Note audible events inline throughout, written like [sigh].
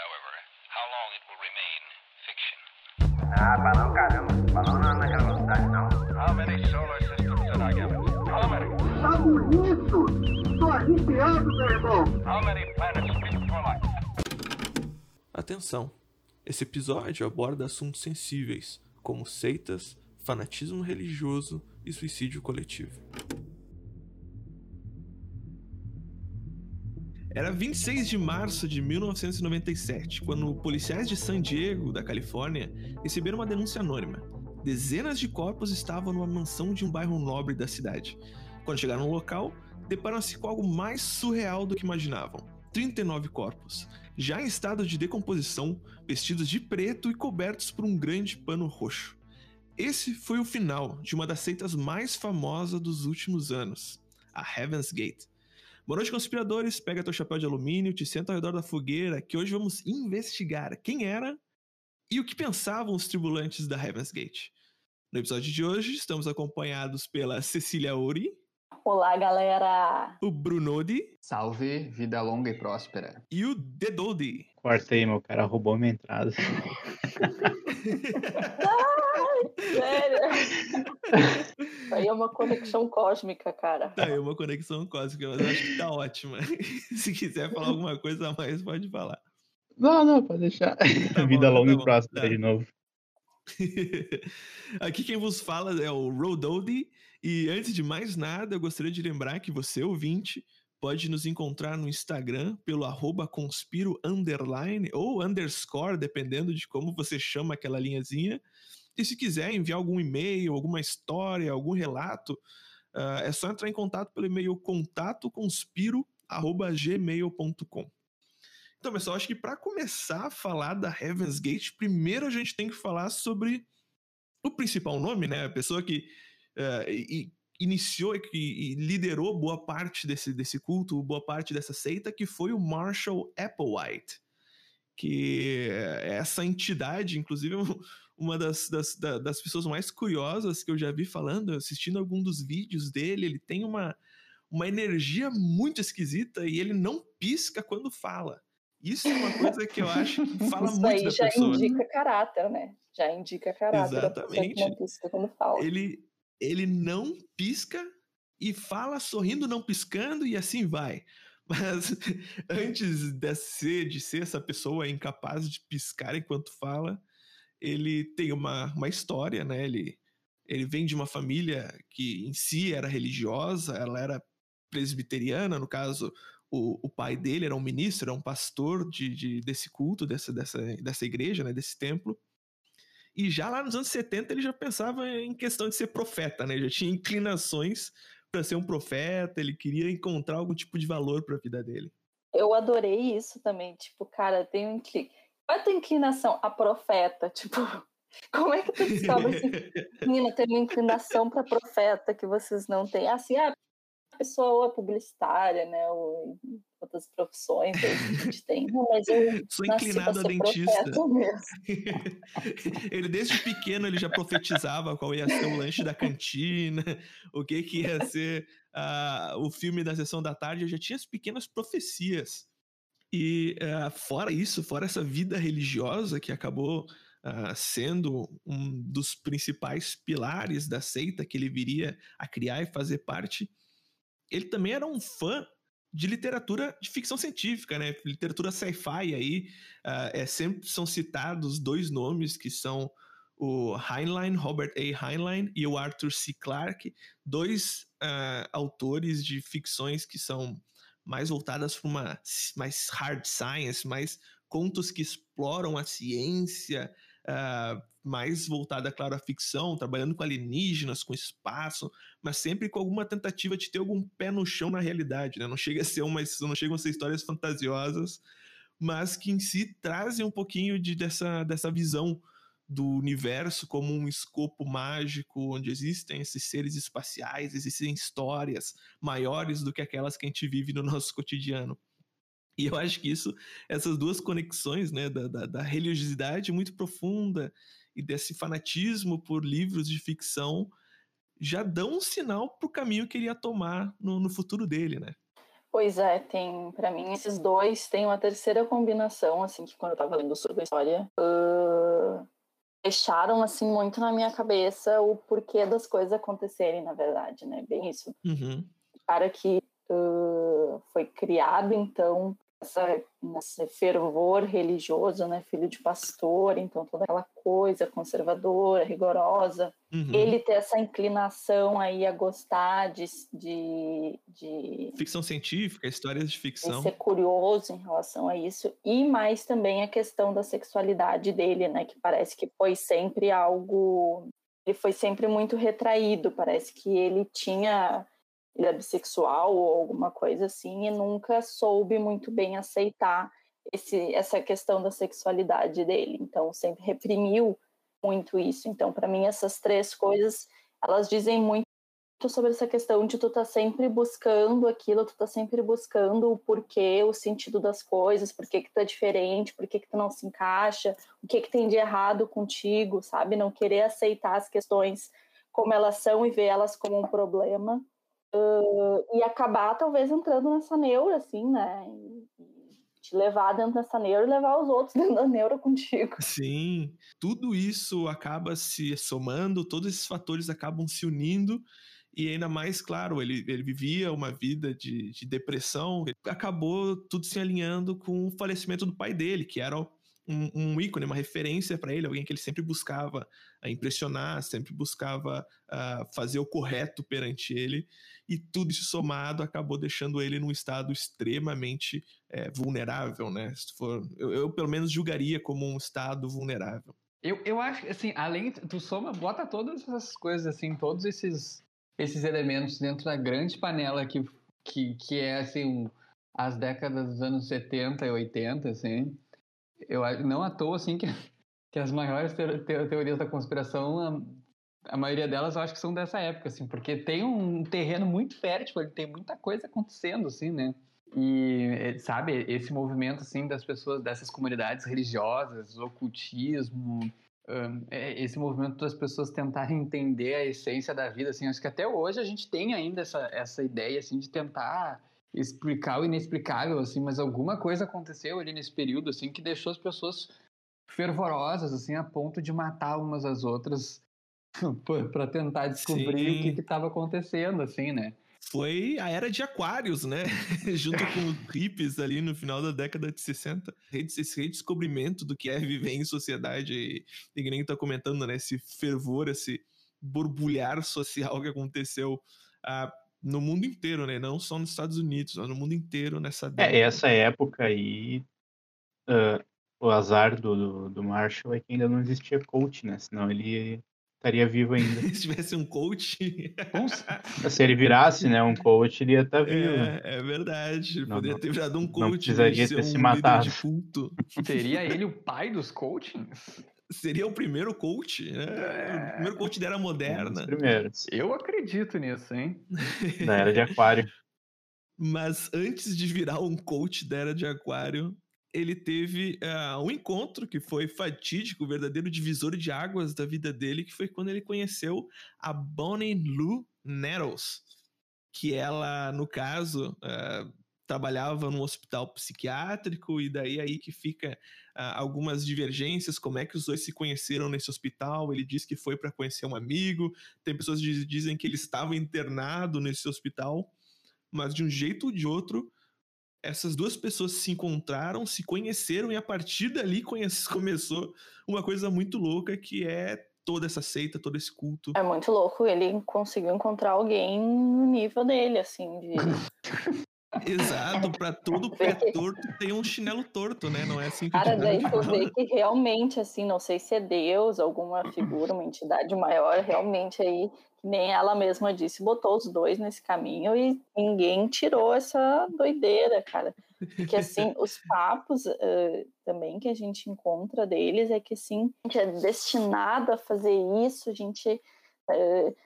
however, how long it will remain fiction. Ah, balão caramba. Balão não é naquela velocidade, não. How many solar systems did I give it? How many? Tá bonito! Tô arrepiado, meu irmão. How many planets speak for life? Atenção! Esse episódio aborda assuntos sensíveis, como seitas, fanatismo religioso e suicídio coletivo. Era 26 de março de 1997, quando policiais de San Diego, da Califórnia, receberam uma denúncia anônima. Dezenas de corpos estavam numa mansão de um bairro nobre da cidade. Quando chegaram no local, deparam-se com algo mais surreal do que imaginavam. 39 corpos, já em estado de decomposição, vestidos de preto e cobertos por um grande pano roxo. Esse foi o final de uma das seitas mais famosas dos últimos anos, a Heaven's Gate. Boa noite, conspiradores. Pega teu chapéu de alumínio, te senta ao redor da fogueira, que hoje vamos investigar quem era e o que pensavam os tribulantes da Heaven's Gate. No episódio de hoje, estamos acompanhados pela Cecília Ori, Olá, galera! o Brunodi Salve, vida longa e próspera. e o Dedoldi. Cortei, meu cara roubou minha entrada. [laughs] [laughs] Sério? Isso aí é uma conexão cósmica, cara. Tá aí uma conexão cósmica, mas eu acho que tá ótima. [laughs] Se quiser falar alguma coisa a mais, pode falar. Não, não, pode deixar. Tá [laughs] bom, vida tá longa bom, e próspera tá. de novo. [laughs] Aqui quem vos fala é o Rodoldi. E antes de mais nada, eu gostaria de lembrar que você, ouvinte, pode nos encontrar no Instagram pelo arroba conspiro underline ou underscore, dependendo de como você chama aquela linhazinha. E se quiser enviar algum e-mail, alguma história, algum relato, ah, é só entrar em contato pelo e-mail contatoconspiro.gmail.com. Então, pessoal, acho que para começar a falar da Heaven's Gate, primeiro a gente tem que falar sobre o principal nome, né? A pessoa que i- iniciou e, e liderou boa parte desse, desse culto, boa parte dessa seita, que foi o Marshall Applewhite. Que é essa entidade, inclusive, [laughs] uma das, das, da- das pessoas mais curiosas que eu já vi falando, assistindo algum dos vídeos dele, ele tem uma, uma energia muito esquisita e ele não pisca quando fala. Isso é uma coisa que eu acho que [laughs] fala Isso muito aí da já pessoa. indica caráter, né? Já indica caráter. pessoa que Exatamente. não pisca quando fala. ele, ele não pisca e fala sorrindo, não piscando, e assim vai. [laughs] Mas antes de ser, de ser essa pessoa incapaz de piscar enquanto fala, ele tem uma, uma história, né? Ele, ele vem de uma família que em si era religiosa, ela era presbiteriana, no caso, o, o pai dele era um ministro, era um pastor de, de- desse culto, dessa, dessa, dessa igreja, né? Desse templo. E já lá nos anos 70 ele já pensava em questão de ser profeta, né? Já tinha inclinações para ser um profeta, ele queria encontrar algum tipo de valor para a vida dele. Eu adorei isso também. Tipo, cara, tem um inclinação. Qual é a tua inclinação? A profeta. Tipo, [laughs] como é que tu descobre assim? [laughs] Menina, tem uma inclinação para profeta que vocês não têm. Assim, ah, a pessoa é publicitária, né? Ou outras profissões que a gente [laughs] tem. Não, mas eu Sou inclinado a dentista. ele desde pequeno ele já profetizava qual ia ser o lanche da cantina, o que que ia ser ah, o filme da sessão da tarde, já tinha as pequenas profecias. E ah, fora isso, fora essa vida religiosa que acabou ah, sendo um dos principais pilares da seita que ele viria a criar e fazer parte, ele também era um fã de literatura de ficção científica, né? Literatura sci-fi aí, ah, é, sempre são citados dois nomes que são o Heinlein, Robert A. Heinlein e o Arthur C. Clarke, dois ah, autores de ficções que são mais voltadas para uma mais hard science, mais contos que exploram a ciência, ah, mais voltada, claro, à ficção, trabalhando com alienígenas, com espaço, mas sempre com alguma tentativa de ter algum pé no chão na realidade, né? Não chega a ser uma, não chegam a ser histórias fantasiosas, mas que em si trazem um pouquinho de, dessa, dessa visão do universo como um escopo mágico onde existem esses seres espaciais, existem histórias maiores do que aquelas que a gente vive no [laughs] nosso cotidiano. E eu acho que isso, essas duas conexões, né, da, da, da religiosidade muito profunda e desse fanatismo por livros de ficção, já dão um sinal pro caminho que ele ia tomar no, no futuro dele, né? Pois é, tem, para mim, esses dois têm uma terceira combinação, assim, que quando eu tava lendo sobre a história, uh, deixaram, assim, muito na minha cabeça o porquê das coisas acontecerem, na verdade, né? Bem isso. Uhum. O cara que uh, foi criado, então, essa, nesse fervor religioso, né? Filho de pastor, então toda aquela coisa conservadora, rigorosa. Uhum. Ele ter essa inclinação aí a gostar de, de, de, Ficção científica, histórias de de ficção. ser curioso em relação a isso. E mais também a questão da sexualidade dele, né? Que parece que foi sempre algo... Ele foi sempre muito retraído. Parece que ele tinha ele é bissexual ou alguma coisa assim e nunca soube muito bem aceitar esse, essa questão da sexualidade dele. Então sempre reprimiu muito isso. Então para mim essas três coisas elas dizem muito sobre essa questão de tu tá sempre buscando aquilo, tu tá sempre buscando o porquê, o sentido das coisas, por que que tu é diferente, por que que tu não se encaixa, o que que tem de errado contigo, sabe? Não querer aceitar as questões como elas são e ver elas como um problema. Uh, e acabar talvez entrando nessa neura, assim, né? E, te levar dentro dessa neura e levar os outros [laughs] dentro da neura contigo. Sim, tudo isso acaba se somando, todos esses fatores acabam se unindo. E ainda mais, claro, ele, ele vivia uma vida de, de depressão, acabou tudo se alinhando com o falecimento do pai dele, que era um, um ícone, uma referência para ele, alguém que ele sempre buscava uh, impressionar, sempre buscava uh, fazer o correto perante ele, e tudo isso somado acabou deixando ele num estado extremamente é, vulnerável, né? Se for, eu, eu, pelo menos julgaria como um estado vulnerável. Eu, eu acho que, assim, além, tu soma, bota todas essas coisas, assim, todos esses, esses elementos dentro da grande panela que, que, que é, assim, as décadas dos anos 70 e 80, assim, eu não à toa, assim, que, que as maiores te, te, teorias da conspiração, a, a, maioria delas eu acho que são dessa época, assim, porque tem um terreno muito fértil, tem muita coisa acontecendo, assim, né? E, sabe, esse movimento, assim, das pessoas, dessas comunidades religiosas, ocultismo, um, esse movimento das pessoas tentarem entender a essência da vida, assim, acho que até hoje a gente tem ainda essa, essa ideia, assim, de tentar explicar o inexplicável, assim, mas alguma coisa aconteceu ali nesse período, assim, que deixou as pessoas fervorosas, assim, a ponto de matar umas às outras [laughs] para tentar descobrir Sim. o que estava acontecendo, assim, né? Foi a era de aquários, né? [laughs] Junto com os hippies ali no final da década de 60. Esse redescobrimento do que é viver em sociedade, e, e nem tá comentando, né? Esse fervor, esse borbulhar social que aconteceu ah, no mundo inteiro, né? Não só nos Estados Unidos, mas no mundo inteiro nessa década. É, essa época aí, uh, o azar do, do, do, Marshall é que ainda não existia coach, né? Senão ele estaria vivo ainda. [laughs] Se tivesse um coach... Se ele virasse, né, um coach, ele ia estar tá vivo. É, é verdade. Não, poderia não, ter virado um coach. Não precisaria ter um se matado. De culto. Seria ele o pai dos coachings? Seria o primeiro coach, né? É... O primeiro coach da era moderna. Primeiros. Eu acredito nisso, hein? [laughs] da era de aquário. Mas antes de virar um coach da era de aquário, ele teve uh, um encontro que foi fatídico, o verdadeiro divisor de águas da vida dele, que foi quando ele conheceu a Bonnie Lou Nettles, que ela, no caso, uh, trabalhava num hospital psiquiátrico e daí aí que fica uh, algumas divergências, como é que os dois se conheceram nesse hospital. Ele diz que foi para conhecer um amigo. Tem pessoas que dizem que ele estava internado nesse hospital, mas de um jeito ou de outro, essas duas pessoas se encontraram, se conheceram e a partir dali [laughs] conhece, começou uma coisa muito louca que é toda essa seita, todo esse culto. É muito louco, ele conseguiu encontrar alguém no nível dele, assim, de [laughs] Exato, para todo pé torto tem um chinelo torto, né? Não é assim que Cara, daí tu vê que realmente, assim, não sei se é Deus, alguma figura, uma entidade maior, realmente aí, nem ela mesma disse, botou os dois nesse caminho e ninguém tirou essa doideira, cara. Porque, assim, [laughs] os papos uh, também que a gente encontra deles é que, assim, a gente é destinado a fazer isso, a gente. Uh,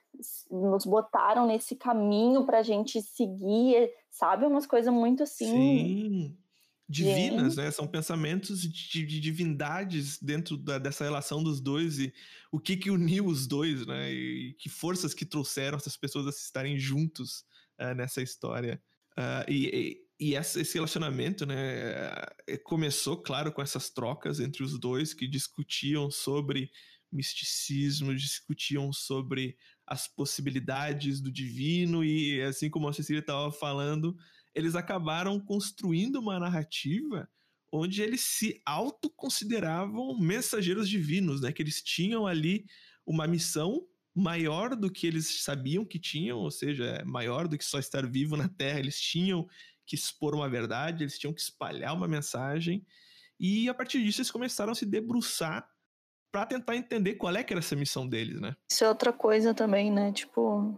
nos botaram nesse caminho para a gente seguir, sabe? Umas coisas muito assim. Sim. Divinas, né? São pensamentos de, de divindades dentro da, dessa relação dos dois e o que que uniu os dois, né? E que forças que trouxeram essas pessoas a estarem juntos uh, nessa história. Uh, e, e essa, esse relacionamento, né, eh, começou, claro, com essas trocas entre os dois que discutiam sobre misticismo, discutiam sobre as possibilidades do divino e, assim como a Cecília estava falando, eles acabaram construindo uma narrativa onde eles se autoconsideravam mensageiros divinos, né, que eles tinham ali uma missão maior do que eles sabiam que tinham, ou seja, maior do que só estar vivo na Terra, eles tinham que expor uma verdade, eles tinham que espalhar uma mensagem. E a partir disso eles começaram a se debruçar para tentar entender qual é que era essa missão deles, né? Isso é outra coisa também, né? Tipo,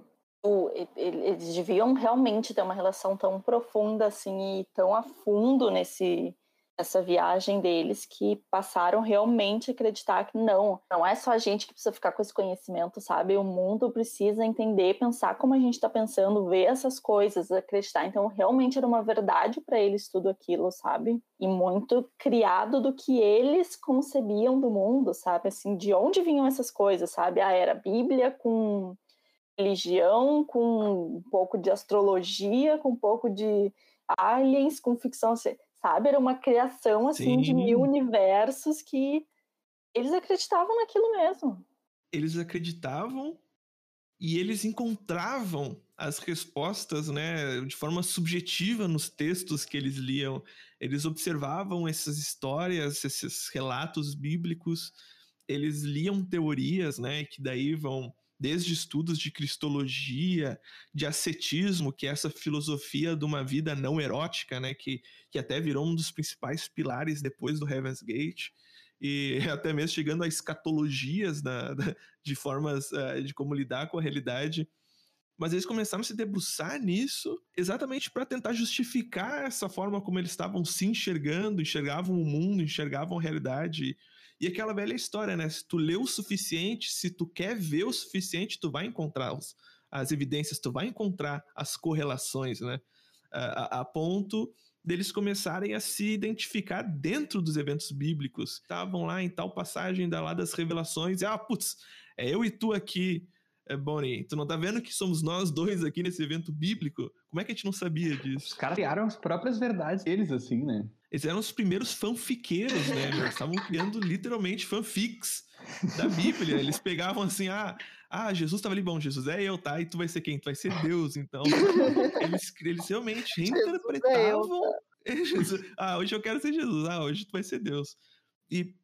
eles deviam realmente ter uma relação tão profunda assim e tão a fundo nesse essa viagem deles que passaram realmente a acreditar que não, não é só a gente que precisa ficar com esse conhecimento, sabe? O mundo precisa entender, pensar como a gente está pensando, ver essas coisas, acreditar. Então, realmente era uma verdade para eles tudo aquilo, sabe? E muito criado do que eles concebiam do mundo, sabe? Assim, de onde vinham essas coisas, sabe? Ah, era Bíblia com religião, com um pouco de astrologia, com um pouco de aliens, com ficção sabe? Era uma criação assim Sim. de mil universos que eles acreditavam naquilo mesmo. Eles acreditavam e eles encontravam as respostas, né, de forma subjetiva nos textos que eles liam. Eles observavam essas histórias, esses relatos bíblicos, eles liam teorias, né, que daí vão desde estudos de cristologia, de ascetismo, que é essa filosofia de uma vida não erótica, né, que, que até virou um dos principais pilares depois do Heaven's Gate, e [laughs] até mesmo chegando a escatologias da, da, de formas uh, de como lidar com a realidade. Mas eles começaram a se debruçar nisso exatamente para tentar justificar essa forma como eles estavam se enxergando, enxergavam o mundo, enxergavam a realidade e aquela velha história, né? Se tu lê o suficiente, se tu quer ver o suficiente, tu vai encontrar os, as evidências, tu vai encontrar as correlações, né? A, a, ponto deles começarem a se identificar dentro dos eventos bíblicos. Estavam lá em tal passagem da lá das revelações, e ah, putz, é eu e tu aqui, é, Bonnie, tu não tá vendo que somos nós dois aqui nesse evento bíblico? Como é que a gente não sabia disso? Os caras criaram as próprias verdades deles, assim, né? Eles eram os primeiros fanfiqueiros, né? Eles estavam criando literalmente fanfics da Bíblia. Eles pegavam assim, ah, ah, Jesus estava ali, bom, Jesus é eu, tá? E tu vai ser quem? Tu vai ser Deus, então. Eles, eles realmente reinterpretavam. [laughs] É ah, hoje eu quero ser Jesus. Ah, hoje tu vai ser Deus. E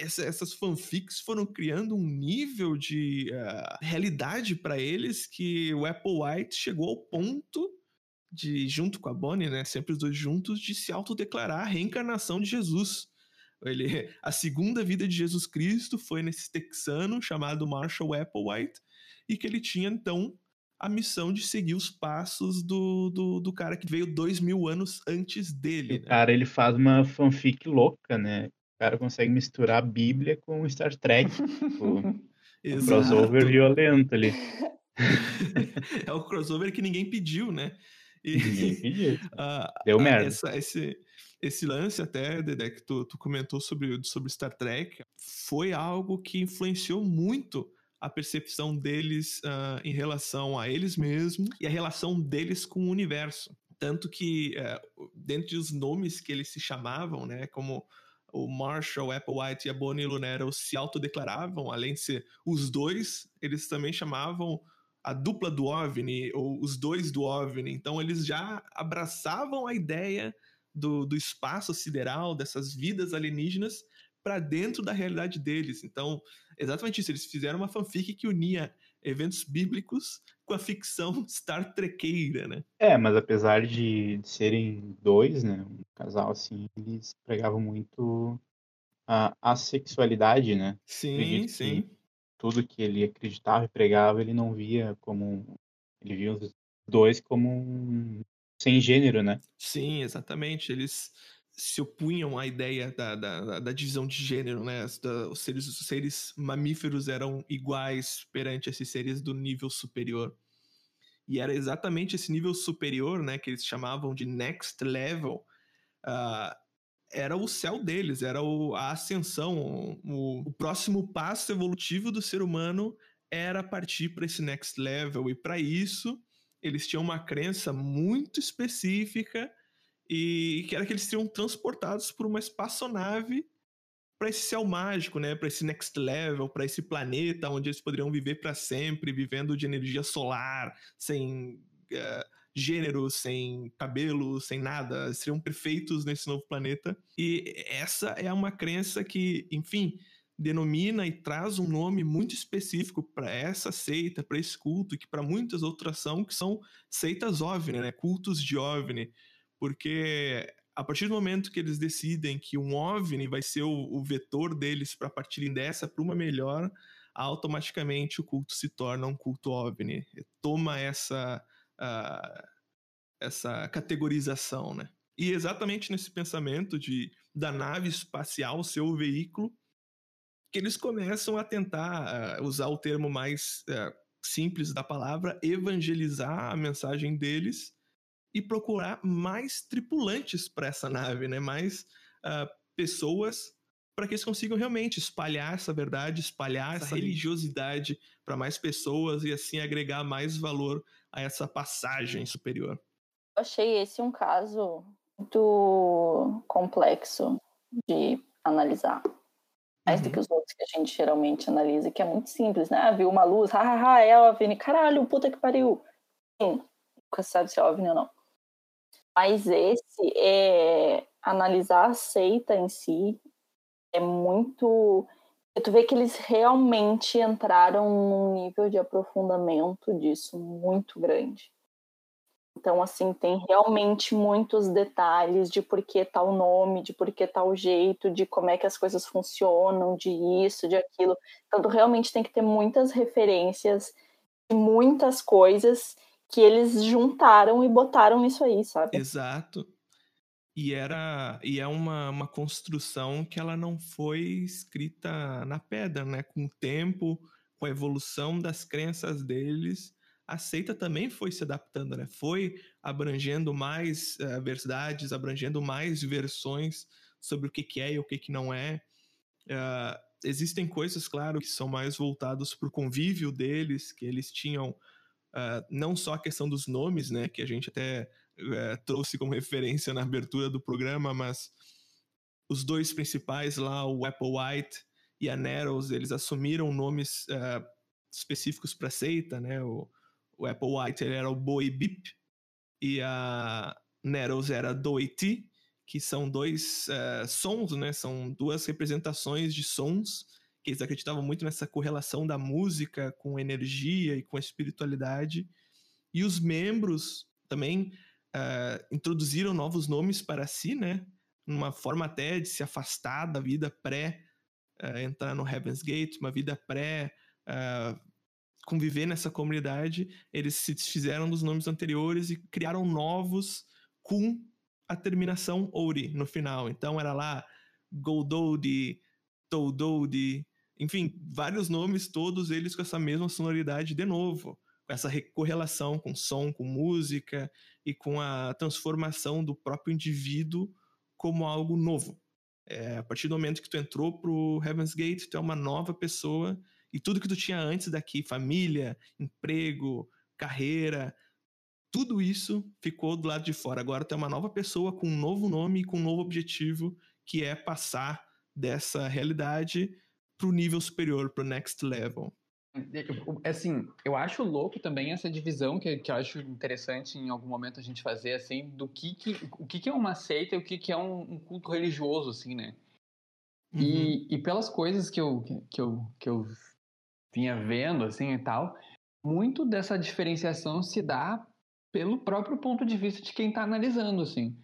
essas fanfics foram criando um nível de uh, realidade para eles que o Apple White chegou ao ponto de, junto com a Bonnie, né, sempre os dois juntos, de se autodeclarar a reencarnação de Jesus. Ele, a segunda vida de Jesus Cristo foi nesse texano chamado Marshall Applewhite, e que ele tinha então a missão de seguir os passos do, do, do cara que veio dois mil anos antes dele. O né? cara ele faz uma fanfic louca, né? O cara consegue misturar a Bíblia com Star Trek. tipo, [laughs] um crossover violento ali. [laughs] [laughs] é o crossover que ninguém pediu, né? E, [laughs] Deu merda. Essa, esse, esse lance até, Dedé, que tu, tu comentou sobre, sobre Star Trek, foi algo que influenciou muito a percepção deles uh, em relação a eles mesmos e a relação deles com o universo. Tanto que, uh, dentre os nomes que eles se chamavam, né, como o Marshall, Applewhite e a Bonnie Lunero se autodeclaravam, além de ser os dois, eles também chamavam a dupla do OVNI, ou os dois do OVNI. Então, eles já abraçavam a ideia do, do espaço sideral, dessas vidas alienígenas, para dentro da realidade deles. Então, exatamente isso. Eles fizeram uma fanfic que unia eventos bíblicos com a ficção [laughs] Star Trekeira, né? É, mas apesar de, de serem dois, né, um casal assim, eles pregavam muito a assexualidade, né? Sim, sim tudo que ele acreditava e pregava, ele não via como. Ele via os dois como um, sem gênero, né? Sim, exatamente. Eles se opunham à ideia da, da, da divisão de gênero, né? os, seres, os seres mamíferos eram iguais perante esses seres do nível superior. E era exatamente esse nível superior, né, que eles chamavam de next level, uh, era o céu deles, era o, a ascensão, o, o, próximo passo evolutivo do ser humano era partir para esse next level. E para isso eles tinham uma crença muito específica e que era que eles seriam transportados por uma espaçonave para esse céu mágico, né, para esse next level, para esse planeta onde eles poderiam viver para sempre, vivendo de energia solar, sem uh, gênero, sem cabelo, sem nada, seriam perfeitos nesse novo planeta. E essa é uma crença que, enfim, denomina e traz um nome muito específico para essa seita, para esse culto, e que para muitas outras são, que são seitas OVNI, né? cultos de OVNI, porque a partir do momento que eles decidem que um OVNI vai ser o, o vetor deles para partirem dessa para uma melhor, automaticamente o culto se torna um culto OVNI, toma essa, uh, essa categorização, né? E exatamente nesse pensamento de da nave espacial ser o veículo, que eles começam a tentar uh, usar o termo mais uh, simples da palavra, evangelizar a mensagem deles e procurar mais tripulantes para essa nave, né? Mais uh, pessoas para que eles consigam realmente espalhar essa verdade, espalhar essa, essa religiosidade para mais pessoas e assim agregar mais valor a essa passagem superior. Eu achei esse um caso muito complexo de analisar mais uhum. do que os outros que a gente geralmente analisa, que é muito simples, né? Ah, viu uma luz, hahaha, é OVNI, caralho, puta que pariu. Sim, nunca sabe se é OVNI ou não. Mas esse é analisar a seita em si é muito. Tu vê que eles realmente entraram num nível de aprofundamento disso muito grande. Então, assim, tem realmente muitos detalhes de por que tal nome, de por que tal jeito, de como é que as coisas funcionam, de isso, de aquilo. Então, tu realmente tem que ter muitas referências de muitas coisas que eles juntaram e botaram nisso aí, sabe? Exato. E era e é uma, uma construção que ela não foi escrita na pedra, né? Com o tempo, com a evolução das crenças deles, a seita também foi se adaptando, né? Foi abrangendo mais uh, verdades, abrangendo mais versões sobre o que, que é e o que, que não é. Uh, existem coisas, claro, que são mais voltadas para o convívio deles, que eles tinham uh, não só a questão dos nomes, né? Que a gente até trouxe como referência na abertura do programa, mas os dois principais lá, o Apple White e a Nettles, eles assumiram nomes específicos para seita, né? O, o Apple White ele era o Boi Bip e a Nettles era Doity, que são dois uh, sons, né? São duas representações de sons que eles acreditavam muito nessa correlação da música com energia e com a espiritualidade. E os membros também uh, introduziram novos nomes para si, né? Uma forma até de se afastar da vida pré uh, entrar no Heaven's Gate, uma vida pré uh, conviver nessa comunidade, eles se desfizeram dos nomes anteriores e criaram novos com a terminação Ori no final. Então era lá Goldodi, Toldodi, enfim, vários nomes, todos eles com essa mesma sonoridade de novo, essa correlação com som, com música e com a transformação do próprio indivíduo como algo novo. É, a partir do momento que tu entrou pro Heaven's Gate, tu é uma nova pessoa e tudo que tu tinha antes daqui, família, emprego, carreira, tudo isso ficou do lado de fora. Agora tu é uma nova pessoa com um novo nome e com um novo objetivo, que é passar dessa realidade para o nível superior, para o next level. Assim, eu acho louco também essa divisão que, que eu acho interessante em algum momento a gente fazer, assim, do que, que o que, que é uma seita e o que, que é um, um culto religioso, assim, né? Uhum. E, e pelas coisas que eu, que, eu, que eu vinha vendo, assim e tal, muito dessa diferenciação se dá pelo próprio ponto de vista de quem está analisando, assim.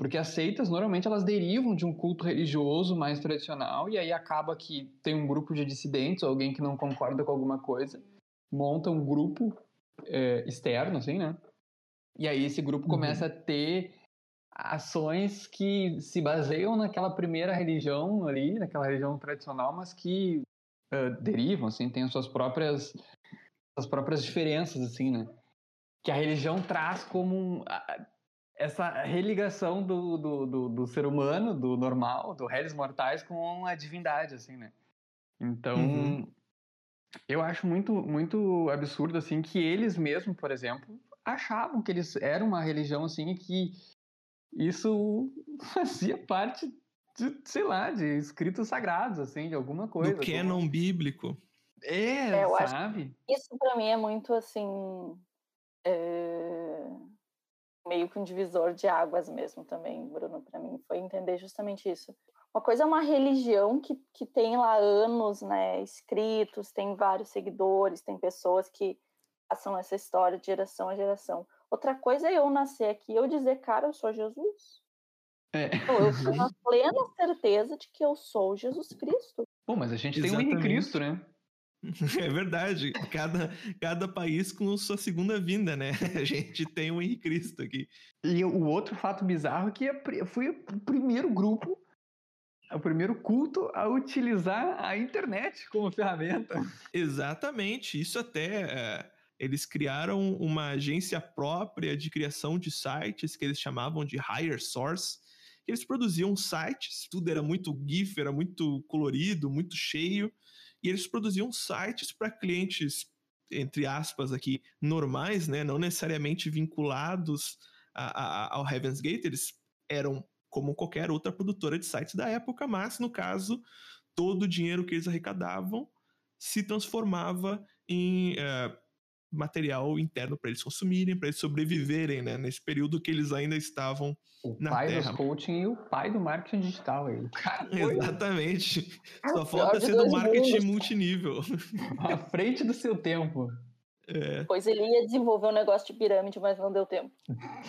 Porque as seitas, normalmente, elas derivam de um culto religioso mais tradicional, e aí acaba que tem um grupo de dissidentes, ou alguém que não concorda com alguma coisa, monta um grupo é, externo, assim, né? E aí esse grupo uhum. começa a ter ações que se baseiam naquela primeira religião ali, naquela religião tradicional, mas que uh, derivam, assim, têm as suas próprias, as próprias diferenças, assim, né? Que a religião traz como um, essa religação do, do, do, do, ser humano, do normal, do réis mortais com a divindade, assim, né? Então, uhum. eu acho muito, muito absurdo, assim, que eles mesmos, por exemplo, achavam que eles eram uma religião assim e que isso [laughs] fazia parte de, sei lá, de escritos sagrados, assim, de alguma coisa. Do canon bíblico. É, É, sabe? Isso pra mim é muito assim. é, Meio que um divisor de águas mesmo também, Bruno, pra mim. Foi entender justamente isso. Uma coisa é uma religião que, que tem lá anos, né, escritos, tem vários seguidores, tem pessoas que passam essa história de geração a geração. Outra coisa é eu nascer aqui e eu dizer, cara, eu sou Jesus. É. Então, eu tenho [laughs] a plena certeza de que eu sou Jesus Cristo. Bom, mas a gente tem um Exatamente. Henrique Cristo, né? [laughs] É verdade. Cada, cada país com sua segunda vinda, né? [laughs] A gente tem o Henrique Cristo aqui. E o outro fato bizarro é que foi o primeiro grupo, o primeiro culto a utilizar a internet como ferramenta. [laughs] Exatamente. Isso até. é, eles criaram uma agência própria de criação de sites que eles chamavam de Higher Source. que Eles produziam sites, tudo era muito GIF, era muito colorido, muito cheio. E eles produziam sites para clientes, entre aspas, aqui, normais, né? Não necessariamente vinculados a- a- ao Heaven's Gate. Eles eram como qualquer outra produtora de sites da época, mas no caso, todo o dinheiro que eles arrecadavam se transformava em eh, material interno para eles consumirem, para eles sobreviverem, né? Nesse período que eles ainda estavam. O Na pai Terra. dos coaching e o pai do marketing digital. Ele. [laughs] Exatamente. Só o falta ser do marketing mundos. multinível. [laughs] à frente do seu tempo. É, Pois ele ia desenvolver um negócio de pirâmide, mas não deu tempo.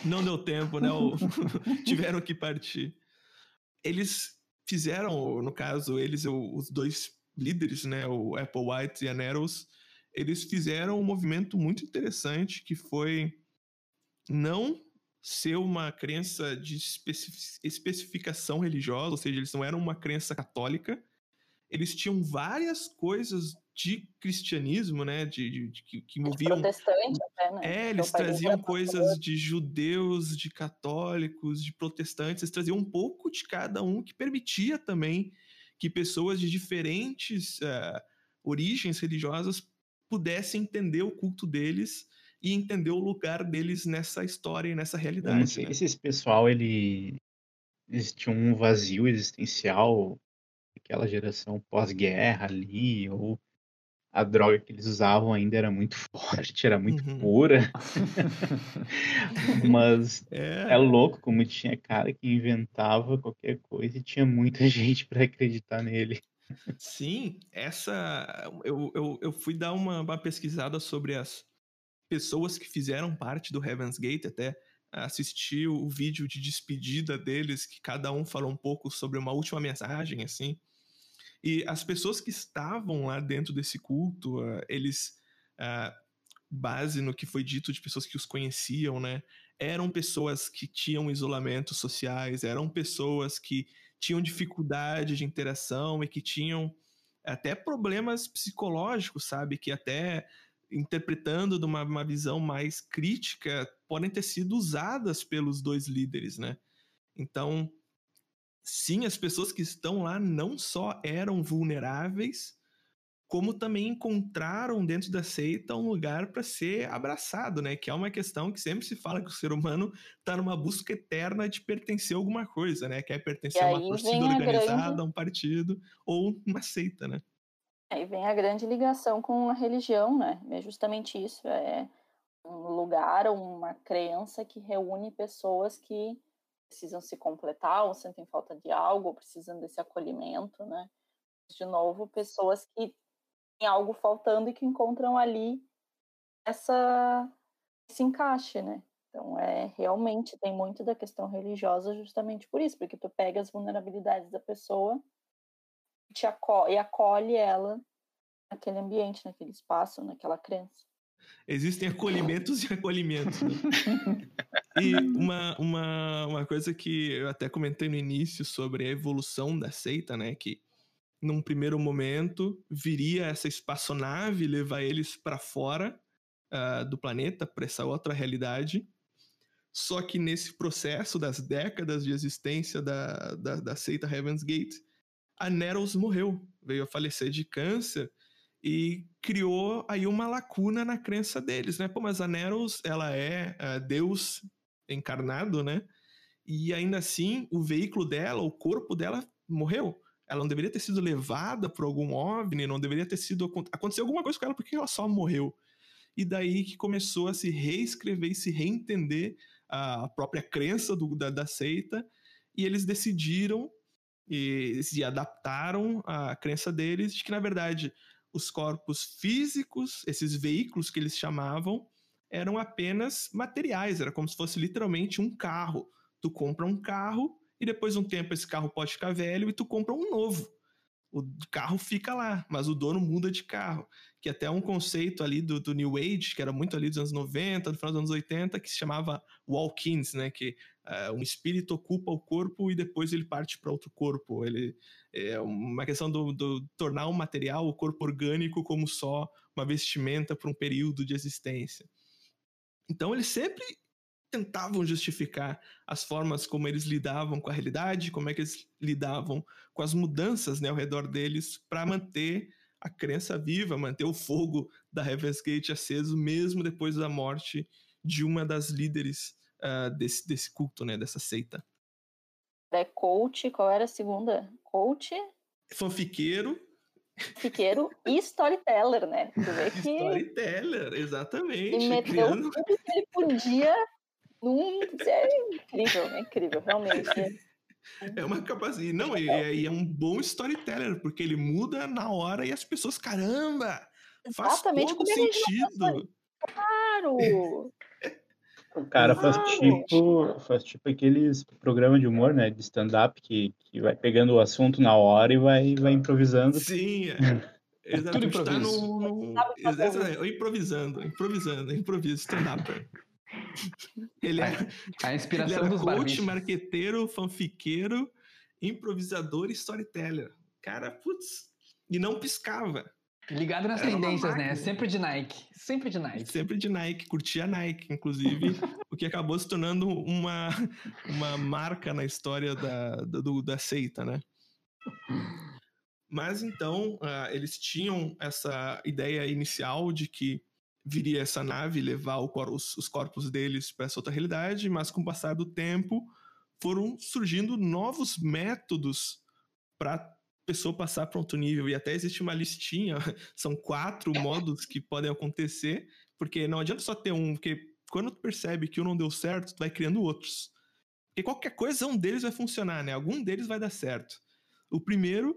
não deu tempo, né? O- [laughs] Tiveram que partir. Eles fizeram, no caso, eles, o- os dois líderes, né? O Apple White e a Neros, eles fizeram um movimento muito interessante que foi não ser uma crença de especifi- especificação religiosa, ou seja, eles não eram uma crença católica, eles tinham várias coisas de cristianismo, né, de, de- de- que, que envolviam Protestante até, né? é, eles o pai dele traziam era coisas de judeus, de católicos, de protestantes, eles traziam um pouco de cada um que permitia também que pessoas de diferentes eh, origens religiosas pudessem entender o culto deles e entender o lugar deles nessa história e nessa realidade. não sei né? se esse pessoal, ele, eles tinham um vazio existencial, aquela geração pós-guerra ali, ou a droga que eles usavam ainda era muito [laughs] forte, era muito Uhum. pura. [laughs] Mas É, é louco como tinha cara que inventava qualquer coisa e tinha muita [laughs] gente para acreditar nele. Sim, essa. Eu, eu, eu fui dar uma, uma pesquisada sobre as pessoas que fizeram parte do Heaven's Gate, até assisti o vídeo de despedida deles, que cada um falou um pouco sobre uma última mensagem, assim. E as pessoas que estavam lá dentro desse culto, ah, eles, ah, base no que foi dito de pessoas que os conheciam, né? Eram pessoas que tinham isolamentos sociais, eram pessoas que tinham dificuldade de interação e que tinham até problemas psicológicos, sabe? Que até interpretando de uma, uma visão mais crítica podem ter sido usadas pelos dois líderes, né? Então, sim, as pessoas que estão lá não só eram vulneráveis, como também encontraram dentro da seita um lugar para ser abraçado, né? Que é uma questão que sempre se fala que o ser humano está numa busca eterna de pertencer a alguma coisa, né? Quer pertencer a uma torcida a organizada, grande- a um partido ou uma seita, né? Aí vem a grande ligação com a religião, né? É justamente isso. É um lugar, uma crença que reúne pessoas que precisam se completar, ou sentem falta de algo, ou precisam desse acolhimento, né? De novo, pessoas que têm algo faltando e que encontram ali essa, esse encaixe, né? Então, é realmente tem muito da questão religiosa justamente por isso, porque tu pega as vulnerabilidades da pessoa te aco e acolhe ela naquele ambiente, naquele espaço, naquela crença. Existem acolhimentos e acolhimentos. Né? [laughs] E uma, uma, uma coisa que eu até comentei no início sobre a evolução da seita, né? Que num primeiro momento viria essa espaçonave levar eles para fora ah, do planeta, para essa outra realidade. Só que nesse processo das décadas de existência da, da, da seita Heaven's Gate, a Neros morreu, veio a falecer de câncer. e criou aí uma lacuna na crença deles, né? Pô, mas a Neros, ela é uh, Deus encarnado, né? E ainda assim, o veículo dela, o corpo dela morreu. Ela não deveria ter sido levada por algum OVNI, não deveria ter sido aconteceu alguma coisa com ela porque ela só morreu. E daí que começou a se reescrever e se reentender a própria crença do, da, da seita, e eles decidiram e se adaptaram à crença deles de que, na verdade, os corpos físicos, esses veículos que eles chamavam, eram apenas materiais, era como se fosse literalmente um carro. Tu compra um carro e depois de um tempo esse carro pode ficar velho e tu compra um novo. O carro fica lá, mas o dono muda de carro. Que até é um conceito ali do, do New Age, que era muito ali dos anos 90, do final dos anos 80, que se chamava walk-ins, né? Que uh, um espírito ocupa o corpo e depois ele parte para outro corpo. Ele é uma questão do, do tornar um material, o corpo orgânico, como só uma vestimenta por um período de existência. Então eles sempre tentavam justificar as formas como eles lidavam com a realidade, como é que eles lidavam com as mudanças né, ao redor deles para manter a crença viva, manter o fogo da Heaven's Gate aceso mesmo depois da morte de uma das líderes uh, desse, desse culto, né, dessa seita. É coach, qual era a segunda? Coach? Fanfiqueiro. Fiqueiro e storyteller, né? Que... Storyteller, exatamente. E meteu Criando... tudo que ele podia num... É incrível, é incrível, realmente. É uma capacidade. Não, e é, é, um bom storyteller, porque ele muda na hora e as pessoas, caramba! Faz Exatamente todo sentido. Claro! [laughs] O cara faz tipo, faz tipo aqueles programas de humor, né? De stand-up que, que vai pegando o assunto na hora e vai, vai improvisando. Sim, é. [laughs] Exatamente. Tudo Tá no, no... Exatamente. Improvisando, improvisando, improviso, stand-up. Ele é, a inspiração ele era dos coach, barbichos. marqueteiro, fanfiqueiro, improvisador e storyteller. Cara, putz, e não piscava. Ligado nas Era tendências, né? Sempre de Nike. Sempre de Nike. Sempre de Nike, curtia Nike, inclusive, [laughs] o que acabou se tornando uma, uma marca na história da, do- da seita, né? Mas então, ah, eles tinham essa ideia inicial de que viria essa nave levar cor- os, os corpos deles para essa outra realidade, mas com o passar do tempo foram surgindo novos métodos para pessoa passar para outro nível e até existe uma listinha, [laughs] são quatro modos que podem acontecer, porque não adianta só ter um, porque quando tu percebe que um não deu certo, tu vai criando outros. Porque qualquer coisa, um deles vai funcionar, né? Algum deles vai dar certo. O primeiro,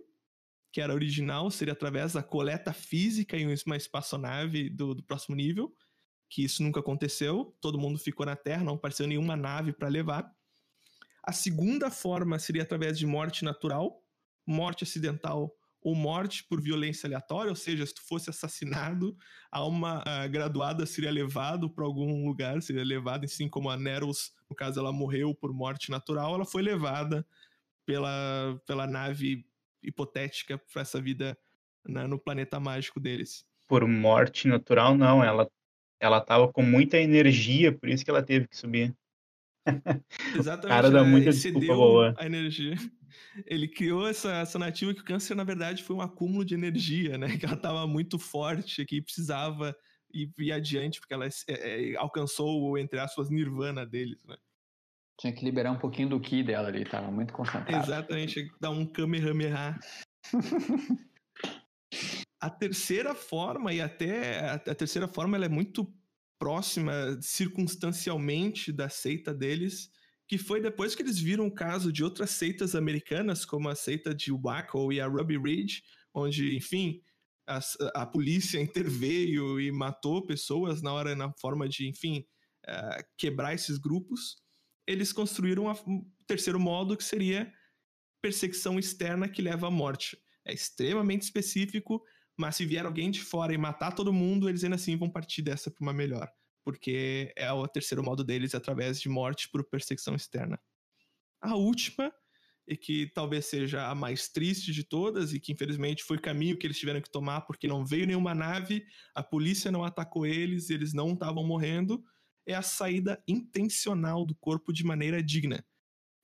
que era original, seria através da coleta física em uma espaçonave do, do próximo nível, que isso nunca aconteceu, todo mundo ficou na Terra, não apareceu nenhuma nave para levar. A segunda forma seria através de morte natural, morte acidental ou morte por violência aleatória, ou seja, se tu fosse assassinado, a ah, graduada seria levado para algum lugar, seria levada, assim como a Neros, no caso ela morreu por morte natural, ela foi levada pela, pela nave hipotética para essa vida no planeta mágico deles. Por morte natural, não. Ela, ela tava com muita energia, por isso que ela teve que subir. [laughs] Exatamente. cara dá né, muita desculpa boa. a energia. [laughs] Ele criou essa, essa nativa que o câncer, na verdade, foi um acúmulo de energia, né? [laughs] Que ela estava muito forte, que precisava ir, ir adiante, porque ela é, é, alcançou, entre aspas, nirvana deles, né? Tinha que liberar um pouquinho do ki dela ali, tava muito concentrado. Exatamente, dá um Kamehameha. a terceira forma, e até a, a terceira forma, ela é muito próxima circunstancialmente da seita deles, que foi depois que eles viram o caso de outras seitas americanas, como a seita de Waco e a Ruby Ridge, onde, enfim, as- a, polícia [laughs] interveio e matou pessoas na hora, na forma de, enfim, eh, quebrar esses grupos. Eles construíram um terceiro modo, que seria perseguição externa que leva à morte. É extremamente específico, mas se vier alguém de fora e matar todo mundo, eles ainda assim vão partir dessa para uma melhor. Porque é o terceiro modo deles através de morte por perseguição externa. A última, e que talvez seja a mais triste de todas, e que infelizmente foi caminho que eles tiveram que tomar, porque não veio nenhuma nave, a polícia não atacou eles, eles não estavam morrendo, é a saída intencional do corpo de maneira digna,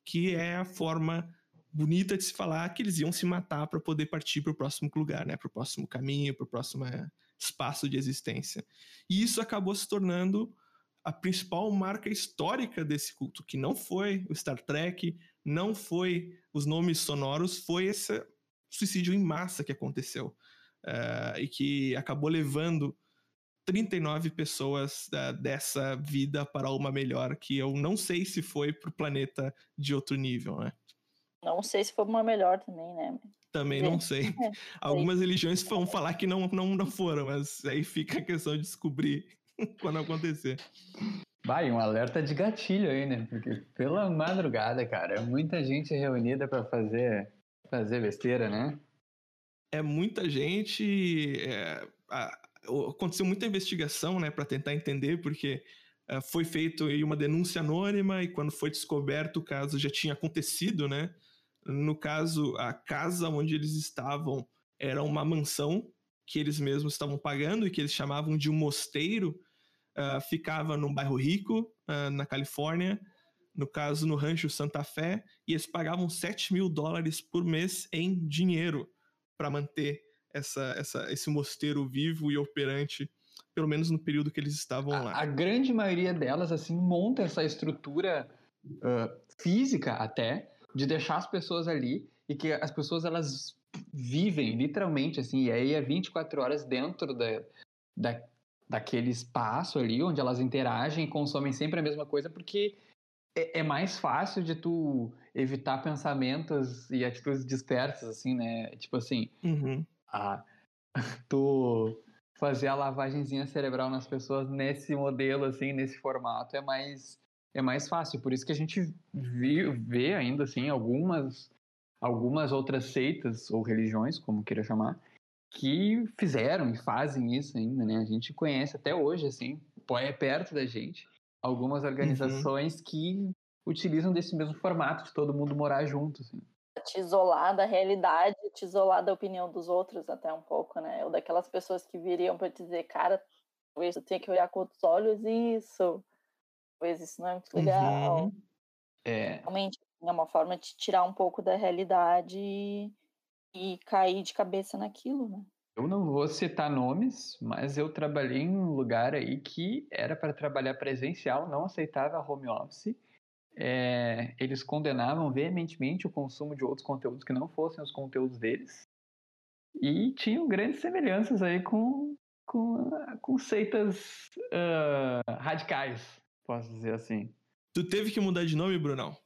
que é a forma bonita de se falar que eles iam se matar para poder partir para o próximo lugar, né? Para o próximo caminho, para o próximo é, espaço de existência. E isso acabou se tornando a principal marca histórica desse culto, que não foi o Star Trek, não foi os nomes sonoros, foi esse suicídio em massa que aconteceu uh, e que acabou levando 39 pessoas uh, dessa vida para uma melhor, que eu não sei se foi para o planeta de outro nível, né? Não sei se foi uma melhor também, né? Também não sei. [laughs] É, Algumas religiões vão falar que não, não, não foram, mas aí fica a questão de descobrir [laughs] quando acontecer. Vai, um alerta de gatilho aí, né? Porque pela madrugada, cara, é muita gente reunida para fazer, fazer besteira, né? É muita gente. É, a, aconteceu muita investigação, né, para tentar entender, porque uh, foi feito uma denúncia anônima e quando foi descoberto o caso já tinha acontecido, né? No caso, a casa onde eles estavam era uma mansão que eles mesmos estavam pagando e que eles chamavam de um mosteiro. Uh, ficava num bairro rico, uh, na Califórnia, no caso no Rancho Santa Fé, e eles pagavam 7 mil dólares por mês em dinheiro para manter essa, essa, esse mosteiro vivo e operante, pelo menos no período que eles estavam a, lá. A grande maioria delas, assim, monta essa estrutura uh, física até, de deixar as pessoas ali e que as pessoas elas vivem literalmente assim, e aí é 24 horas dentro da, da, daquele espaço ali onde elas interagem e consomem sempre a mesma coisa, porque é, é mais fácil de tu evitar pensamentos e atitudes dispersas, assim, né? Tipo assim, uhum. A, [laughs] tu fazer a lavagemzinha cerebral nas pessoas nesse modelo, assim, nesse formato, é mais é mais fácil. Por isso que a gente vê, vê ainda assim algumas algumas outras seitas ou religiões, como queira chamar, que fizeram e fazem isso ainda, né? A gente conhece até hoje, assim, é perto da gente, algumas organizações uhum. que utilizam desse mesmo formato de todo mundo morar junto, assim. Te isolar da realidade, te isolar da opinião dos outros até um pouco, né? Ou daquelas pessoas que viriam para te dizer, cara, talvez tu tenha que olhar com outros olhos isso, talvez isso não é muito legal. Uhum. É. Realmente é uma forma de tirar um pouco da realidade e, e cair de cabeça naquilo, né? Eu não vou citar nomes, mas eu trabalhei em um lugar aí que era para trabalhar presencial, não aceitava home office. É, eles condenavam veementemente o consumo de outros conteúdos que não fossem os conteúdos deles. E tinham grandes semelhanças aí com, com, com seitas uh, radicais, posso dizer assim. Tu teve que mudar de nome, Brunão?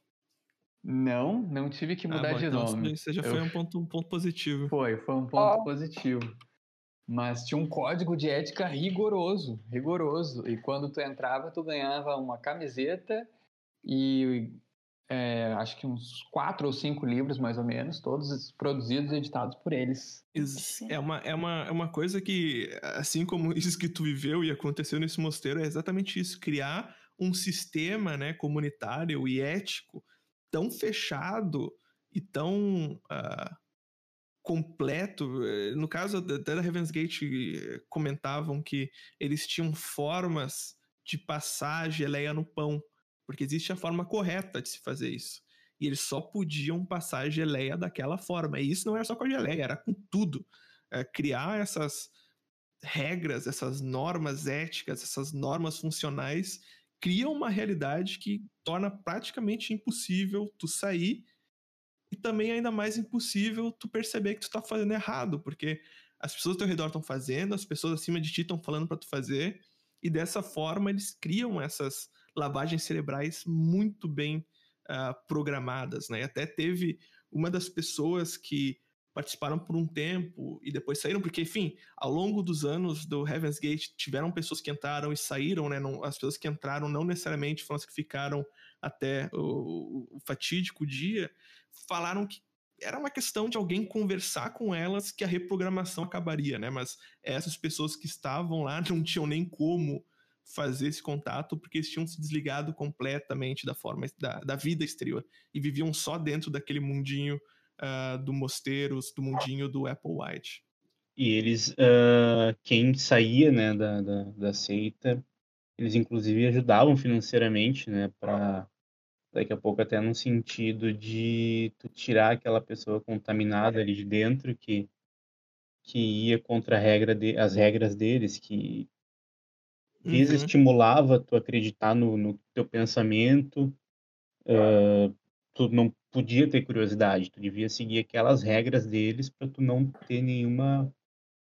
Não, não tive que ah, mudar ah, bom, de então nome. Isso já foi um, ponto, um ponto positivo. Foi, foi um ponto oh. positivo. Mas tinha um código de ética rigoroso, rigoroso. E quando tu entrava, tu ganhava uma camiseta e é, acho que uns quatro ou cinco livros, mais ou menos, todos produzidos e editados por eles. É uma, é, uma, é uma coisa que, assim como [laughs] isso que tu viveu e aconteceu nesse mosteiro, é exatamente isso: criar um sistema né, comunitário e ético tão fechado e tão uh, completo. Eh, no caso até da Heaven's Gate, eh, comentavam que eles tinham formas de passar geleia no pão, porque existe a forma correta de se fazer isso. E eles só podiam passar geleia daquela forma. E isso não era só com a geleia, era com tudo. É, criar essas regras, essas normas éticas, essas normas funcionais cria uma realidade que torna praticamente impossível tu sair e também ainda mais impossível tu perceber que tu tá fazendo errado, porque as pessoas ao teu redor estão fazendo, as pessoas acima de ti estão falando para tu fazer, e dessa forma eles criam essas lavagens cerebrais muito bem uh, programadas, né? E até teve uma das pessoas que participaram por um tempo e depois saíram, porque, enfim, ao longo dos anos do Heaven's Gate, tiveram pessoas que entraram e saíram, né? Não, as pessoas que entraram não necessariamente foram as que ficaram até o, o fatídico dia, falaram que era uma questão de alguém conversar com elas que a reprogramação acabaria, né? Mas essas pessoas que estavam lá [laughs] não tinham nem como fazer esse contato porque eles tinham se desligado completamente da forma da, da vida exterior e viviam só dentro daquele mundinho uh, do Mosteiros, do mundinho do Apple White. E eles, uh, quem saía né, da, da, da, seita, eles inclusive ajudavam financeiramente né, para Daqui a pouco até no sentido de tu tirar aquela pessoa contaminada ali de dentro que que ia contra regra de, as regras deles, que Uhum. desestimulava tu acreditar no, no teu pensamento, uh, tu não podia ter curiosidade, tu devia seguir aquelas regras deles para tu não ter nenhuma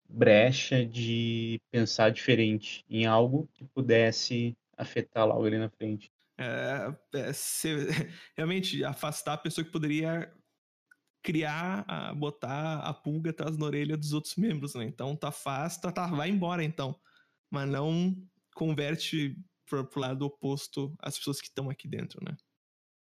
brecha de pensar diferente em algo que pudesse afetar logo ali na frente. É, é, ser- [laughs] realmente afastar a pessoa que poderia criar, a- botar a pulga atrás na orelha dos outros membros, né? Então tu afasta, tá, vai embora então. Mas não converte pro, pro lado oposto as pessoas que estão aqui dentro, né?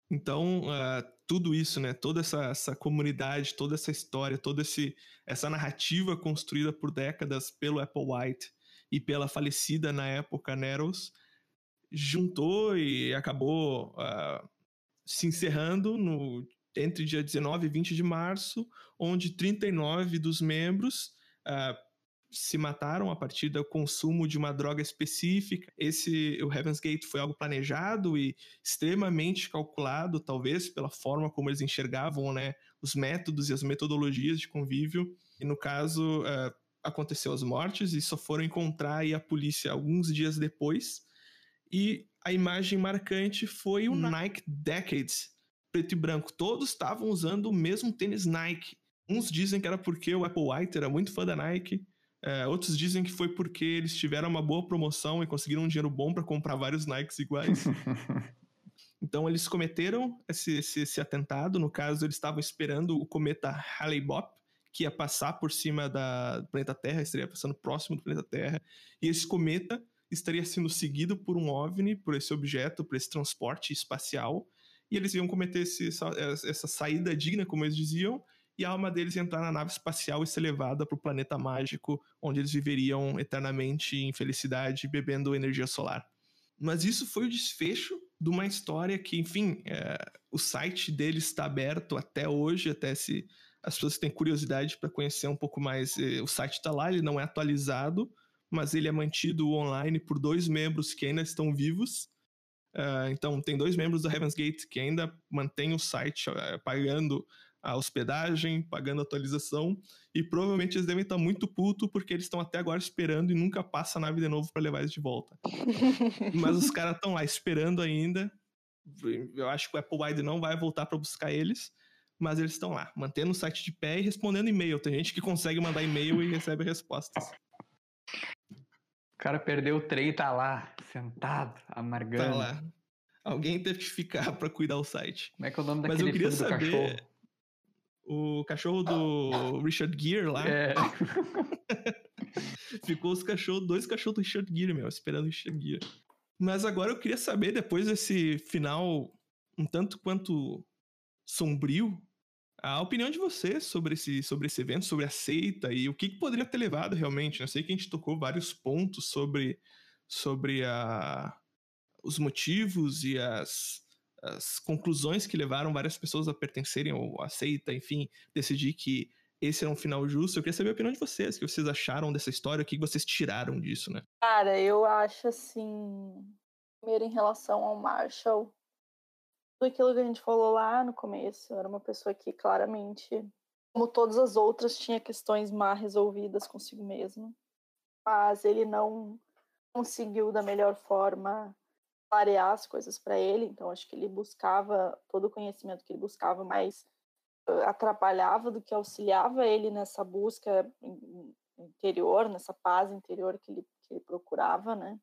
Então, ah, tudo isso, né? Toda essa, essa comunidade, toda essa história, toda esse, essa narrativa construída por décadas pelo Apple White e pela falecida na época Neros, juntou e acabou ah, se encerrando no, entre dia 19 e 20 de março, onde 39 dos membros ah, se mataram a partir do consumo de uma droga específica. Esse, o Heaven's Gate foi algo planejado e extremamente calculado, talvez pela forma como eles enxergavam, né, os métodos e as metodologias de convívio. E no caso, ah, aconteceu as mortes e só foram encontrar aí a polícia alguns dias depois. E a imagem marcante foi o Nike Decades, preto e branco. Todos estavam usando o mesmo tênis Nike. Uns dizem que era porque o Apple White era muito fã da Nike. É, outros dizem que foi porque eles tiveram uma boa promoção e conseguiram um dinheiro bom para comprar vários Nikes iguais. [laughs] Então eles cometeram esse, esse, esse atentado. No caso, eles estavam esperando o cometa Halley-Bopp, que ia passar por cima da, do planeta Terra, estaria passando próximo do planeta Terra. E esse cometa estaria sendo seguido por um OVNI, por esse objeto, por esse transporte espacial. E eles iam cometer esse, essa, essa saída digna, como eles diziam, e a alma deles entrar na nave espacial e ser levada para o planeta mágico, onde eles viveriam eternamente em felicidade, bebendo energia solar. Mas isso foi o desfecho de uma história que, enfim, é, o site deles está aberto até hoje, até se as pessoas têm curiosidade para conhecer um pouco mais. eh, O site está lá, ele não é atualizado, mas ele é mantido online por dois membros que ainda estão vivos. Ah, então, tem dois membros da Heaven's Gate que ainda mantêm o site eh, pagando a hospedagem, pagando a atualização, e provavelmente eles devem estar muito puto porque eles estão até agora esperando e nunca passa a nave de novo para levar eles de volta. [laughs] Mas os caras estão lá esperando ainda. Eu acho que o Apple Wide não vai voltar para buscar eles, mas eles estão lá, mantendo o site de pé e respondendo e-mail. Tem gente que consegue mandar e-mail e recebe respostas. O cara perdeu o trem e tá lá, sentado, amargando. Tá lá. Alguém teve que ficar para cuidar o site. Como é que é o nome Mas daquele eu queria filme do saber. cachorro? O cachorro do Richard Gere lá. É. [laughs] Ficou os cachorros, dois cachorros do Richard Gere, meu, esperando o Richard Gere. Mas agora eu queria saber, depois desse final um tanto quanto sombrio, a opinião de vocês sobre esse, sobre esse evento, sobre a seita e o que, que poderia ter levado realmente. né? Eu sei que a gente tocou vários pontos sobre, sobre a, os motivos e as, as conclusões que levaram várias pessoas a pertencerem à seita, enfim, decidir que esse era um final justo. Eu queria saber a opinião de vocês, o que vocês acharam dessa história, o que vocês tiraram disso, né? Cara, eu acho assim. Primeiro, em relação ao Marshall, tudo aquilo que a gente falou lá no começo, era uma pessoa que claramente, como todas as outras, tinha questões mal resolvidas consigo mesmo. Mas ele não conseguiu da melhor forma clarear as coisas para ele, então acho que ele buscava todo o conhecimento que ele buscava, mas eh, atrapalhava do que auxiliava ele nessa busca in- interior, nessa paz interior que ele, que ele procurava, né?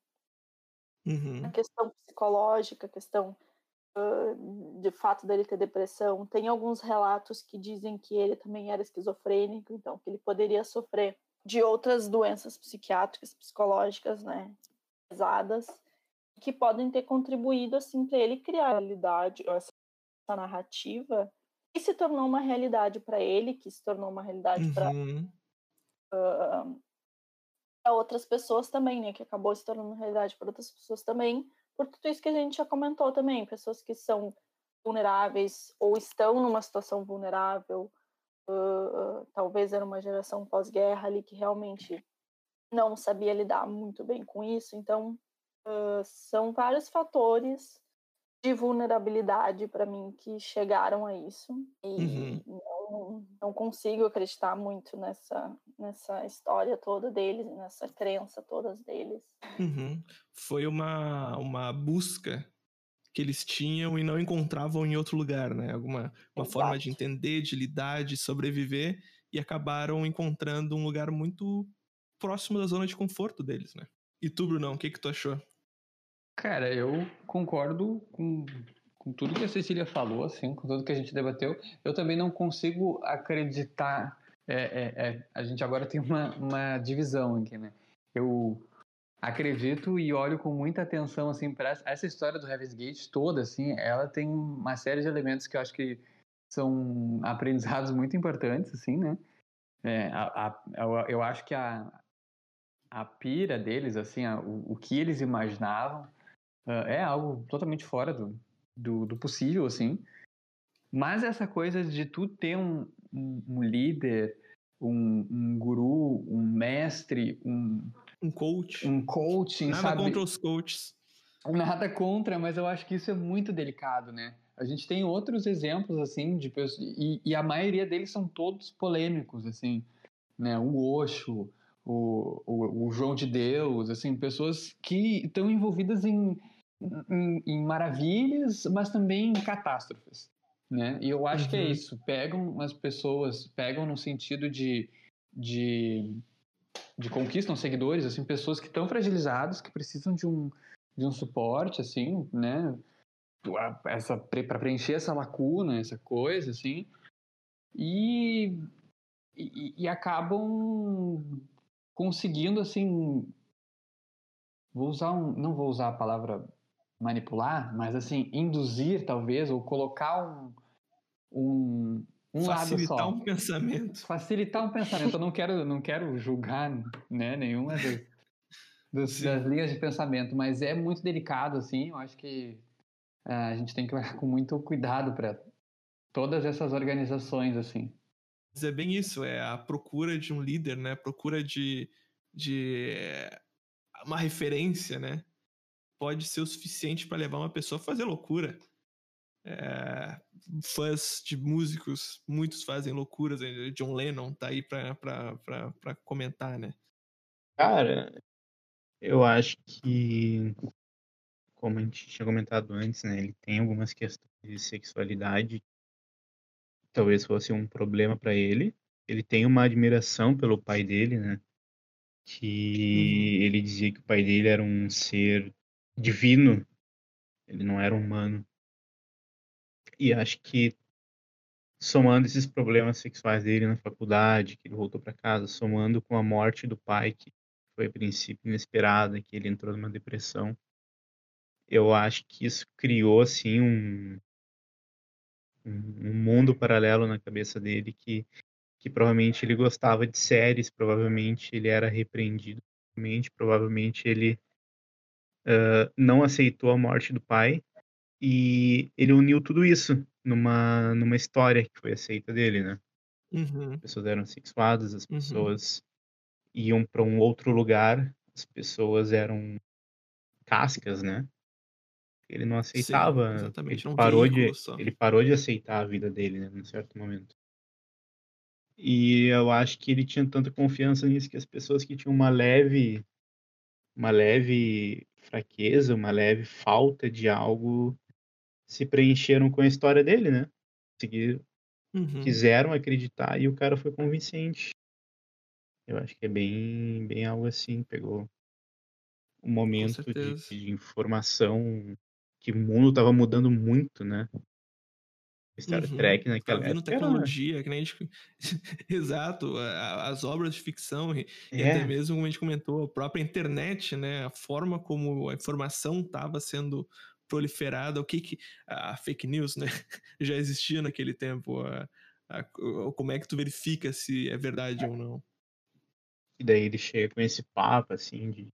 Uhum. a questão psicológica, a questão uh, de fato dele ter depressão. Tem alguns relatos que dizem que ele também era esquizofrênico, então que ele poderia sofrer de outras doenças psiquiátricas, psicológicas, né, pesadas, que podem ter contribuído assim para ele criar a realidade, ou essa narrativa que se tornou uma realidade para ele, que se tornou uma realidade para Uhum. para outras pessoas também, né? Que acabou se tornando realidade para outras pessoas também, por tudo isso que a gente já comentou também, pessoas que são vulneráveis ou estão numa situação vulnerável, uh, talvez era uma geração pós-guerra ali que realmente não sabia lidar muito bem com isso, então uh, são vários fatores de vulnerabilidade para mim que chegaram a isso e Uhum. não, não consigo acreditar muito nessa nessa história toda deles, nessa crença todas deles. Uhum. Foi uma, uma busca que eles tinham e não encontravam em outro lugar, né? Alguma uma forma de Exato. entender, de lidar, de sobreviver e acabaram encontrando um lugar muito próximo da zona de conforto deles, né? E tu, Brunão, o que que tu achou? Cara, eu concordo com, com tudo que a Cecília falou, assim, com tudo que a gente debateu. Eu também não consigo acreditar. é, é, é, a gente agora tem uma, uma divisão aqui, né? Eu acredito e olho com muita atenção, assim, para essa história do Heaven's Gate toda, assim, ela tem uma série de elementos que eu acho que são aprendizados muito importantes, assim, né? É, a, a, eu, acho que a, a pira deles, assim, a, o, o que eles imaginavam ah, é algo totalmente fora do, do, do possível, assim. Mas essa coisa de tu ter um, um, um líder, um, um guru, um mestre, um, Um coach. um coaching, Nada sabe? contra os coaches. Nada contra, mas eu acho que isso é muito delicado, né? A gente tem outros exemplos, assim, de pessoas, e, e a maioria deles são todos polêmicos, assim, né? O Osho, o, o, o João de Deus, assim, pessoas que estão envolvidas em, em, em maravilhas, mas também em catástrofes, né? E eu acho que é Uhum. isso, pegam as pessoas, pegam no sentido de, de, de conquistam seguidores, assim, pessoas que estão fragilizadas, que precisam de um, de um suporte, assim, né? Essa, para preencher essa lacuna, essa coisa, assim. E, e, e acabam conseguindo, assim. Vou usar um. Não vou usar a palavra manipular, mas, assim, induzir, talvez, ou colocar um. Um, um lado Facilitar só um pensamento. facilitar um pensamento. Eu não quero, não quero julgar né, nenhuma das, das, linhas de pensamento, mas é muito delicado, assim. Eu acho que ah, a gente tem que olhar com muito cuidado para todas essas organizações, assim. Mas é bem isso, é a procura de um líder, né? Procura de, de eh, uma referência, né? Pode ser o suficiente para levar uma pessoa a fazer loucura. É, fãs de músicos, muitos fazem loucuras. né? John Lennon tá aí pra comentar, né? Cara, eu acho que, como a gente tinha comentado antes, né, ele tem algumas questões de sexualidade, talvez fosse um problema para ele. Ele tem uma admiração pelo pai dele, né, que ele dizia que o pai dele era um ser divino, ele não era humano. E acho que somando esses problemas sexuais dele na faculdade, que ele voltou para casa, somando com a morte do pai, que foi a princípio inesperada, que ele entrou numa depressão. Eu acho que isso criou assim um um mundo paralelo na cabeça dele que que provavelmente ele gostava de séries, provavelmente ele era repreendido, provavelmente, provavelmente ele ah, não aceitou a morte do pai e ele uniu tudo isso numa numa história que foi aceita dele, né? Uhum, As pessoas eram sexuadas, as Uhum. pessoas iam para um outro lugar, as pessoas eram cascas, né? Ele não aceitava, exatamente, ele era um parou de só. ele parou de aceitar a vida dele, né, num certo momento. E eu acho que ele tinha tanta confiança nisso que as pessoas que tinham uma leve uma leve fraqueza, uma leve falta de algo se preencheram com a história dele, né? Seguir, Uhum. quiseram acreditar e o cara foi convincente. Eu acho que é bem, bem algo assim, pegou um momento de, de informação que o mundo tava mudando muito, né? Star Uhum. Trek naquela Tá vindo época tecnologia, que nem a gente... [laughs] Exato, a- as obras de ficção e, e até é, mesmo, como a gente comentou, a própria internet, né? A forma como a informação estava sendo proliferada, o que que... A fake news, né? [laughs] Já existia naquele tempo. A, a- o- como é que tu verifica se é verdade ou não? e daí ele chega com esse papo, assim, de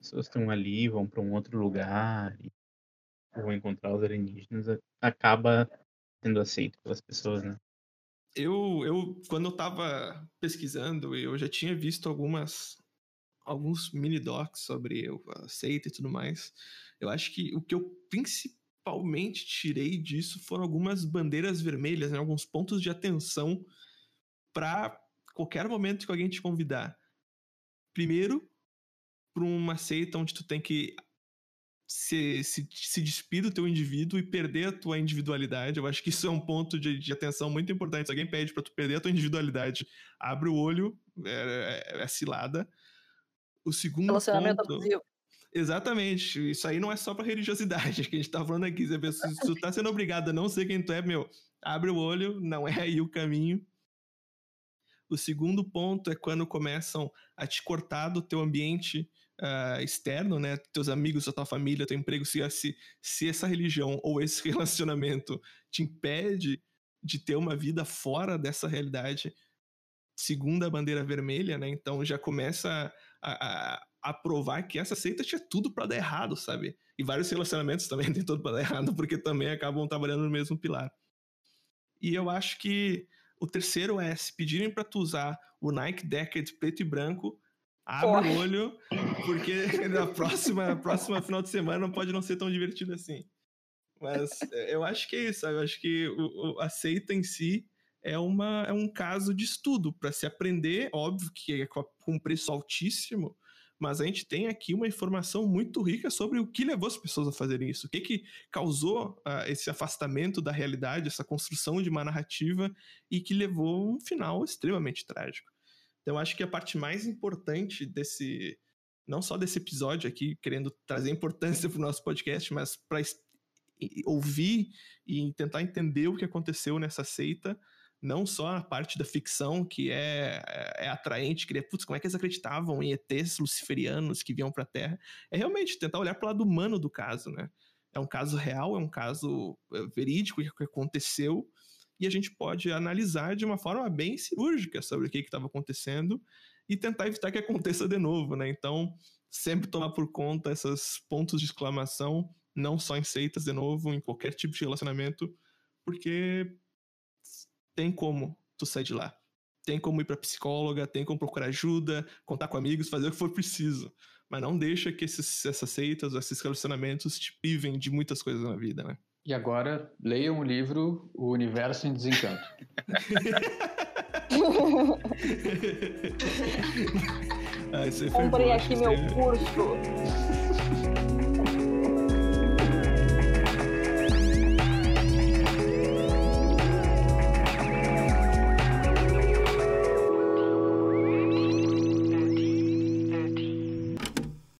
pessoas estão ali, vão para um outro lugar, e vão encontrar os alienígenas, acaba sendo aceito pelas pessoas, né? Eu, eu, quando eu tava pesquisando, eu já tinha visto algumas alguns mini docs sobre a seita e tudo mais. Eu acho que o que eu principalmente tirei disso foram algumas bandeiras vermelhas, né? alguns pontos de atenção para qualquer momento que alguém te convidar. Primeiro, para uma seita onde tu tem que se, se, se despir do teu indivíduo e perder a tua individualidade. Eu acho que isso é um ponto de, de atenção muito importante. Se alguém pede para tu perder a tua individualidade, abre o olho, é, é, é cilada. O segundo Relacionamento ponto... abusivo. Exatamente. Isso aí não é só pra religiosidade [laughs] que a gente tá falando aqui. Se tu tá sendo obrigado a não ser quem tu é, meu, abre o olho, não é aí o caminho. O segundo ponto é quando começam a te cortar do teu ambiente uh, externo, né? Teus amigos, a tua família, teu emprego. Se, se, se essa religião ou esse [laughs] relacionamento te impede de ter uma vida fora dessa realidade, segundo a bandeira vermelha, né? Então já começa a, a, a provar que essa seita tinha tudo para dar errado, sabe? E vários relacionamentos também [laughs] têm tudo para dar errado, porque também acabam trabalhando no mesmo pilar. E eu acho que o terceiro é, se pedirem para tu usar o Nike Decade preto e branco, abre o olho, porque [laughs] na próxima, próxima final de semana pode não ser tão divertido assim. Mas é, eu acho que é isso, sabe? Eu acho que o, o, a seita em si é, uma, é um caso de estudo para se aprender, óbvio que é com um preço altíssimo, mas a gente tem aqui uma informação muito rica sobre o que levou as pessoas a fazerem isso, o que, que causou uh, esse afastamento da realidade, essa construção de uma narrativa e que levou um final extremamente trágico. Então, acho que a parte mais importante desse, não só desse episódio aqui, querendo trazer importância para o nosso podcast, mas para ouvir e tentar entender o que aconteceu nessa seita, não só a parte da ficção, que é, é, é atraente, queria, putz, como é que eles acreditavam em ETs luciferianos que vinham para a Terra? É realmente tentar olhar para o lado humano do caso, né? É um caso real, é um caso é, verídico que aconteceu, e a gente pode analisar de uma forma bem cirúrgica sobre o que estava acontecendo e tentar evitar que aconteça de novo, né? Então, sempre tomar por conta esses pontos de exclamação, não só em seitas de novo, em qualquer tipo de relacionamento, porque tem como tu sair de lá. Tem como ir pra psicóloga, tem como procurar ajuda, contar com amigos, fazer o que for preciso. Mas não deixa que esses, essas seitas, esses relacionamentos te privem de muitas coisas na vida, né? E agora, leiam o livro O Universo em Desencanto. [laughs] ah, Comprei aqui meu curso.